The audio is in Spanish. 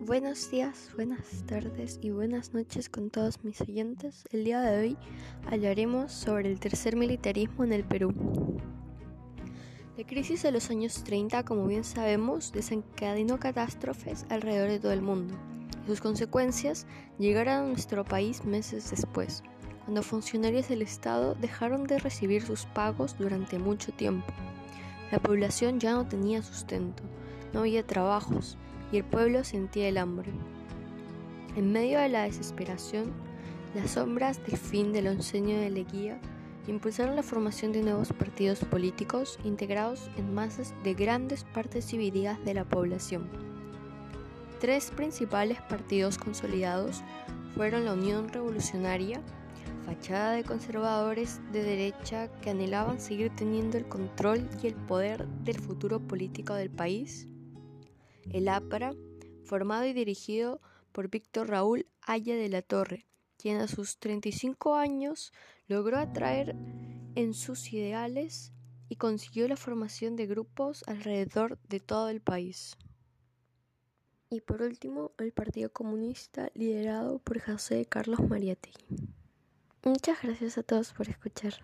Buenos días, buenas tardes y buenas noches con todos mis oyentes. El día de hoy hablaremos sobre el tercer militarismo en el Perú. La crisis de los años 30, como bien sabemos, desencadenó catástrofes alrededor de todo el mundo sus consecuencias llegaron a nuestro país meses después, cuando funcionarios del Estado dejaron de recibir sus pagos durante mucho tiempo. La población ya no tenía sustento, no había trabajos y el pueblo sentía el hambre. En medio de la desesperación, las sombras del fin del onceño de Leguía impulsaron la formación de nuevos partidos políticos integrados en masas de grandes partes divididas de la población. Tres principales partidos consolidados fueron la Unión Revolucionaria, fachada de conservadores de derecha que anhelaban seguir teniendo el control y el poder del futuro político del país, el APRA, formado y dirigido por Víctor Raúl Haya de la Torre, quien a sus 35 años logró atraer en sus ideales y consiguió la formación de grupos alrededor de todo el país. Y por último, el Partido Comunista liderado por José Carlos Mariátegui. Muchas gracias a todos por escuchar.